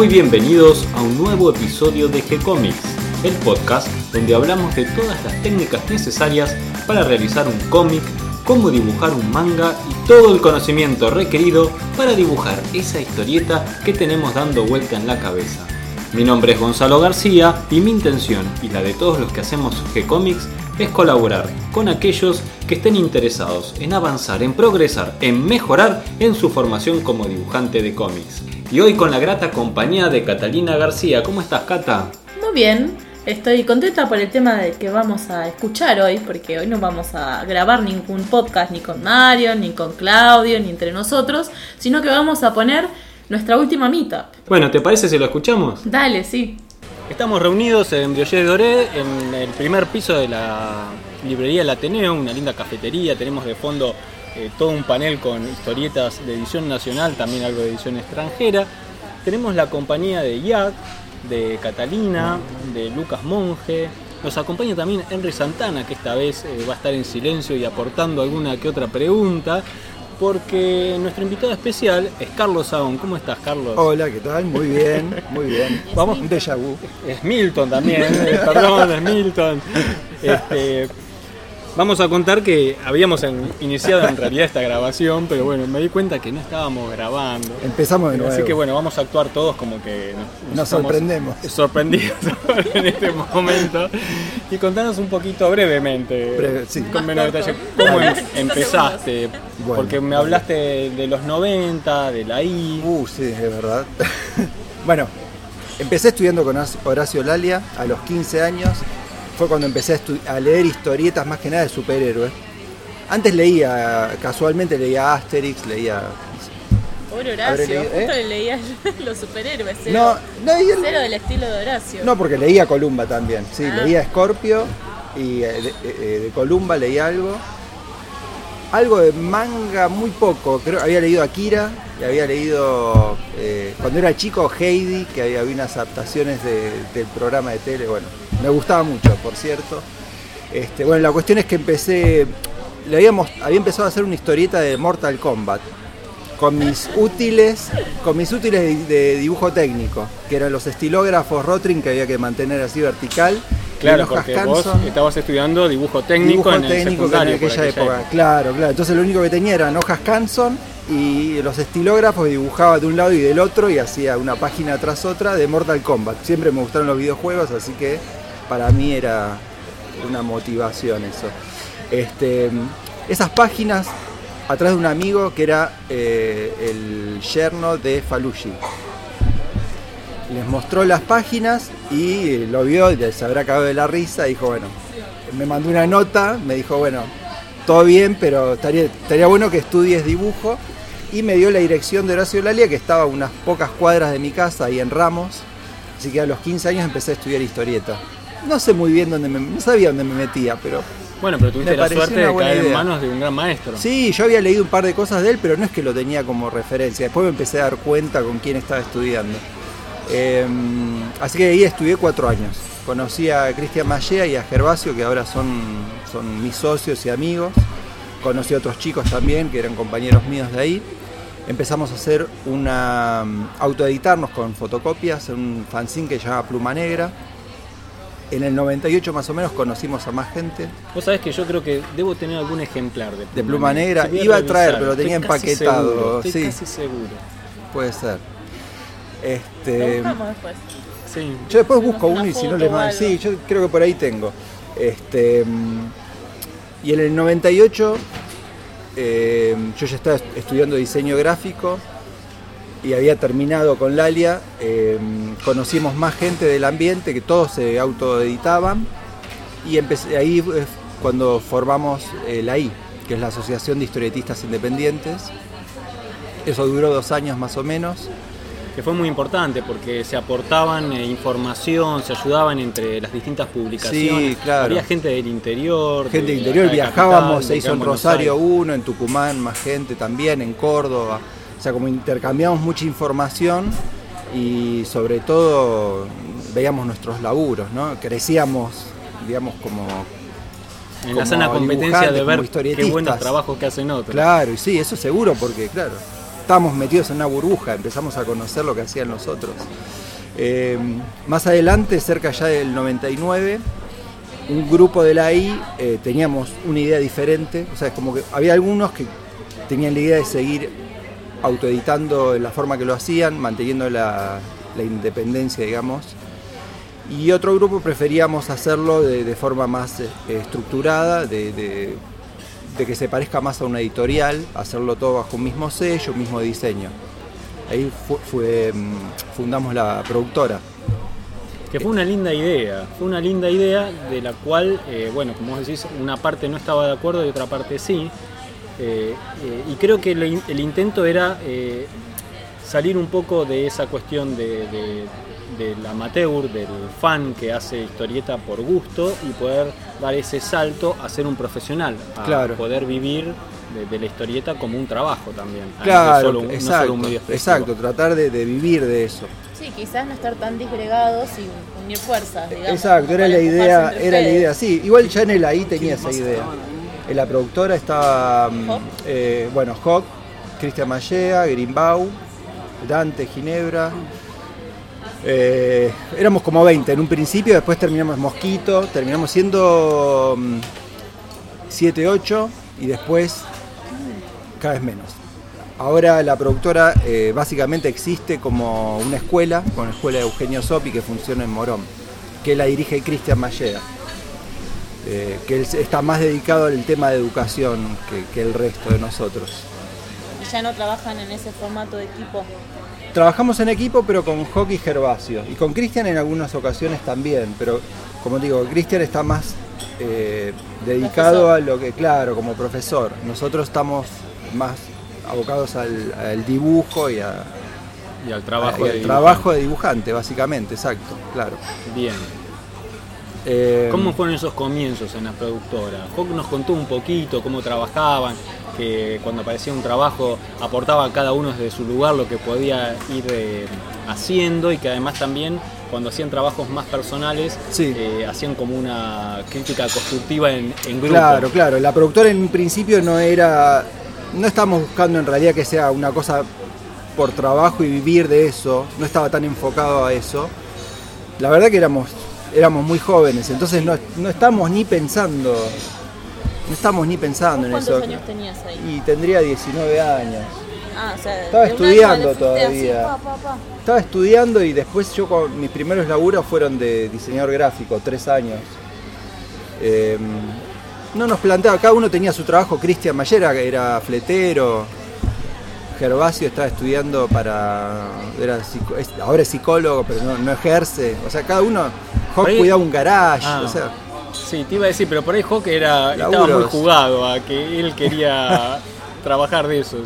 Muy bienvenidos a un nuevo episodio de G-Comics, el podcast donde hablamos de todas las técnicas necesarias para realizar un cómic, cómo dibujar un manga y todo el conocimiento requerido para dibujar esa historieta que tenemos dando vuelta en la cabeza. Mi nombre es Gonzalo García y mi intención y la de todos los que hacemos G-Comics es colaborar con aquellos que estén interesados en avanzar, en progresar, en mejorar en su formación como dibujante de cómics. Y hoy con la grata compañía de Catalina García. ¿Cómo estás, Cata? Muy bien, estoy contenta por el tema de que vamos a escuchar hoy, porque hoy no vamos a grabar ningún podcast ni con Mario, ni con Claudio, ni entre nosotros, sino que vamos a poner nuestra última meetup. Bueno, ¿te parece si lo escuchamos? Dale, sí. Estamos reunidos en Brioche Doré, en el primer piso de la librería El Ateneo, una linda cafetería. Tenemos de fondo eh, todo un panel con historietas de edición nacional, también algo de edición extranjera. Tenemos la compañía de Jack, de Catalina, de Lucas Monge. Nos acompaña también Henry Santana, que esta vez eh, va a estar en silencio y aportando alguna que otra pregunta porque nuestro invitado especial es Carlos Saón. ¿Cómo estás, Carlos? Hola, ¿qué tal? Muy bien, muy bien. Vamos. Un déjà vu. Es Milton también, eh, perdón, es Milton. Este, Vamos a contar que habíamos iniciado en realidad esta grabación, pero bueno, me di cuenta que no estábamos grabando. Empezamos de nuevo. Así que bueno, vamos a actuar todos como que nos, sorprendemos. Sorprendidos en este momento. Y contanos un poquito brevemente, con menos detalle, cómo em-, empezaste. Porque me hablaste de los 90, de la I. Uh, sí, es verdad. bueno, empecé estudiando con Horacio Lalia a los 15 años fue cuando empecé a, leer historietas más que nada de superhéroes. Antes leía, casualmente leía Asterix, leía... Pobre Horacio, justo ¿eh? leía los superhéroes, cero, no, cero del estilo de Horacio. No, porque leía Columba también, sí, ah. leía Scorpio y eh, eh, de, Columba leía algo. Algo de manga, muy poco, creo había leído Akira y había leído, cuando era chico, Heidi, que había, unas adaptaciones del programa de tele, bueno, me gustaba mucho, por cierto. Este, bueno, la cuestión es que empecé, le habíamos, había empezado a hacer una historieta de Mortal Kombat con mis útiles, con mis útiles de, dibujo técnico, que eran los estilógrafos Rotring que había que mantener así vertical. Claro, porque vos estabas estudiando dibujo técnico en técnico en aquella, época. Claro, claro. Entonces lo único que tenía eran hojas Canson y los estilógrafos dibujaba de un lado y del otro y hacía una página tras otra de Mortal Kombat. Siempre me gustaron los videojuegos, así que para mí era una motivación eso. Este, esas páginas, atrás de un amigo que era eh, el yerno de Falushi. Les mostró las páginas y lo vio, y se habrá acabado de la risa, dijo, bueno, me mandó una nota, me dijo, bueno, todo bien, pero estaría, estaría bueno que estudies dibujo. Y me dio la dirección de Horacio Lalia, que estaba a unas pocas cuadras de mi casa, ahí en Ramos. Así que a los 15 años empecé a estudiar historieta no sé muy bien dónde me, no sabía dónde me metía, pero bueno, pero tuviste la suerte de caer en manos de un gran maestro. Sí, yo había leído un par de cosas de él, pero no es que lo tenía como referencia. Después me empecé a dar cuenta con quién estaba estudiando. Em, así que ahí estudié cuatro años. Conocí a Cristian Mallea y a Gervasio, que ahora son, son mis socios y amigos. Conocí a otros chicos también, que eran compañeros míos de ahí. Empezamos a hacer una. autoeditarnos con fotocopias, un fanzine que se llama Pluma Negra en el 98 más o menos conocimos a más gente. Vos sabés que yo creo que debo tener algún ejemplar de Pluma, de pluma Negra. Iba a traer, pero lo tenía empaquetado. estoy casi seguro. Puede ser. Este, lo después. Sí. Yo después busco uno y si no les mando. Sí, yo creo que por ahí tengo. Este, y en el 98 eh, yo ya estaba estudiando diseño gráfico y había terminado con Lalia, em, conocimos más gente del ambiente que todos se autoeditaban y empecé, ahí es cuando formamos eh, la I, que es la Asociación de Historietistas Independientes. Eso duró dos años más o menos. Que fue muy importante porque se aportaban eh, información, se ayudaban entre las distintas publicaciones. Sí, claro. Había gente del interior. Gente del interior, viajábamos, se hizo en Rosario uno, en Tucumán más gente también, en Córdoba. O sea, como intercambiamos mucha información y sobre todo veíamos nuestros laburos, ¿no? Crecíamos, digamos, como... En la sana competencia de ver qué buenos trabajos que hacen otros. Claro, y sí, eso seguro, porque claro, estábamos metidos en una burbuja, empezamos a conocer lo que hacían los otros. Eh, más adelante, cerca ya del 99, un grupo de la I eh, teníamos una idea diferente, o sea, es como que había algunos que tenían la idea de seguir autoeditando de la forma que lo hacían, manteniendo la, independencia, digamos, y otro grupo preferíamos hacerlo de, forma más eh, estructurada, de- de que se parezca más a una editorial, hacerlo todo bajo un mismo sello, un mismo diseño. Ahí fu- fue, mm, fundamos la productora. Que fue una linda idea, fue una linda idea de la cual, eh, bueno, como decís, una parte no estaba de acuerdo y otra parte sí. Eh, eh, y creo que el, in- el intento era salir un poco de esa cuestión de- del amateur, del fan que hace historieta por gusto y poder dar ese salto a ser un profesional, a Claro. poder vivir de, de la historieta como un trabajo también. a no ser Claro, solo un- no solo exacto, un medio exacto, tratar de, de vivir de eso. Sí, quizás no estar tan disgregados y unir fuerzas, digamos. Exacto, era la idea, era la ustedes. idea, sí. Igual ya en el ahí tenía esa idea. En la productora estaba, mm, eh, bueno, Hawk, Cristian Mallea, Grimbau, Dante, Ginebra. Eh, éramos como 20 en un principio, después terminamos Mosquito, terminamos siendo 7, 8 y después cada vez menos. Ahora la productora eh, básicamente existe como una escuela, con la escuela de Eugenio Sopi que funciona en Morón, que la dirige Cristian Mallea, eh, que está más dedicado al tema de educación que el resto de nosotros. Ya no trabajan en ese formato de equipo. Trabajamos en equipo pero con Hockey Gervasio y con Cristian en algunas ocasiones también, pero como digo, Cristian está más eh, dedicado Profesor. a lo que, claro, como profesor. Nosotros estamos más abocados al, al dibujo y, a- Y al trabajo y de al trabajo de dibujante, básicamente, exacto, claro. Bien. Eh, ¿Cómo fueron esos comienzos en la productora? Hawk nos contó un poquito cómo trabajaban, que cuando aparecía un trabajo aportaba a cada uno desde su lugar lo que podía ir eh, haciendo y que además también cuando hacían trabajos más personales Sí. eh, hacían como una crítica constructiva en, en grupo. Claro, claro. La productora en un principio no era. No estábamos buscando en realidad que sea una cosa por trabajo y vivir de eso. No estaba tan enfocado a eso. La verdad que éramos, éramos muy jóvenes, entonces no, no estamos ni pensando. No estamos ni pensando en ¿Cuántos eso. años tenías ahí? Y tendría 19 años. Ah, o sea, Estaba estudiando todavía. así, pa, pa, pa. Estaba estudiando y después yo con mis primeros laburos fueron de diseñador gráfico, tres años. Eh, no nos planteaba, cada uno tenía su trabajo, Cristian Mayera que era fletero, Gervasio estaba estudiando para. Era ahora es psicólogo, pero no, no ejerce. O sea, cada uno. Hawk cuidaba un garage. Ah. O sea, Sí, te iba a decir, pero por ahí Hawk era, estaba muy jugado a que él quería trabajar de eso.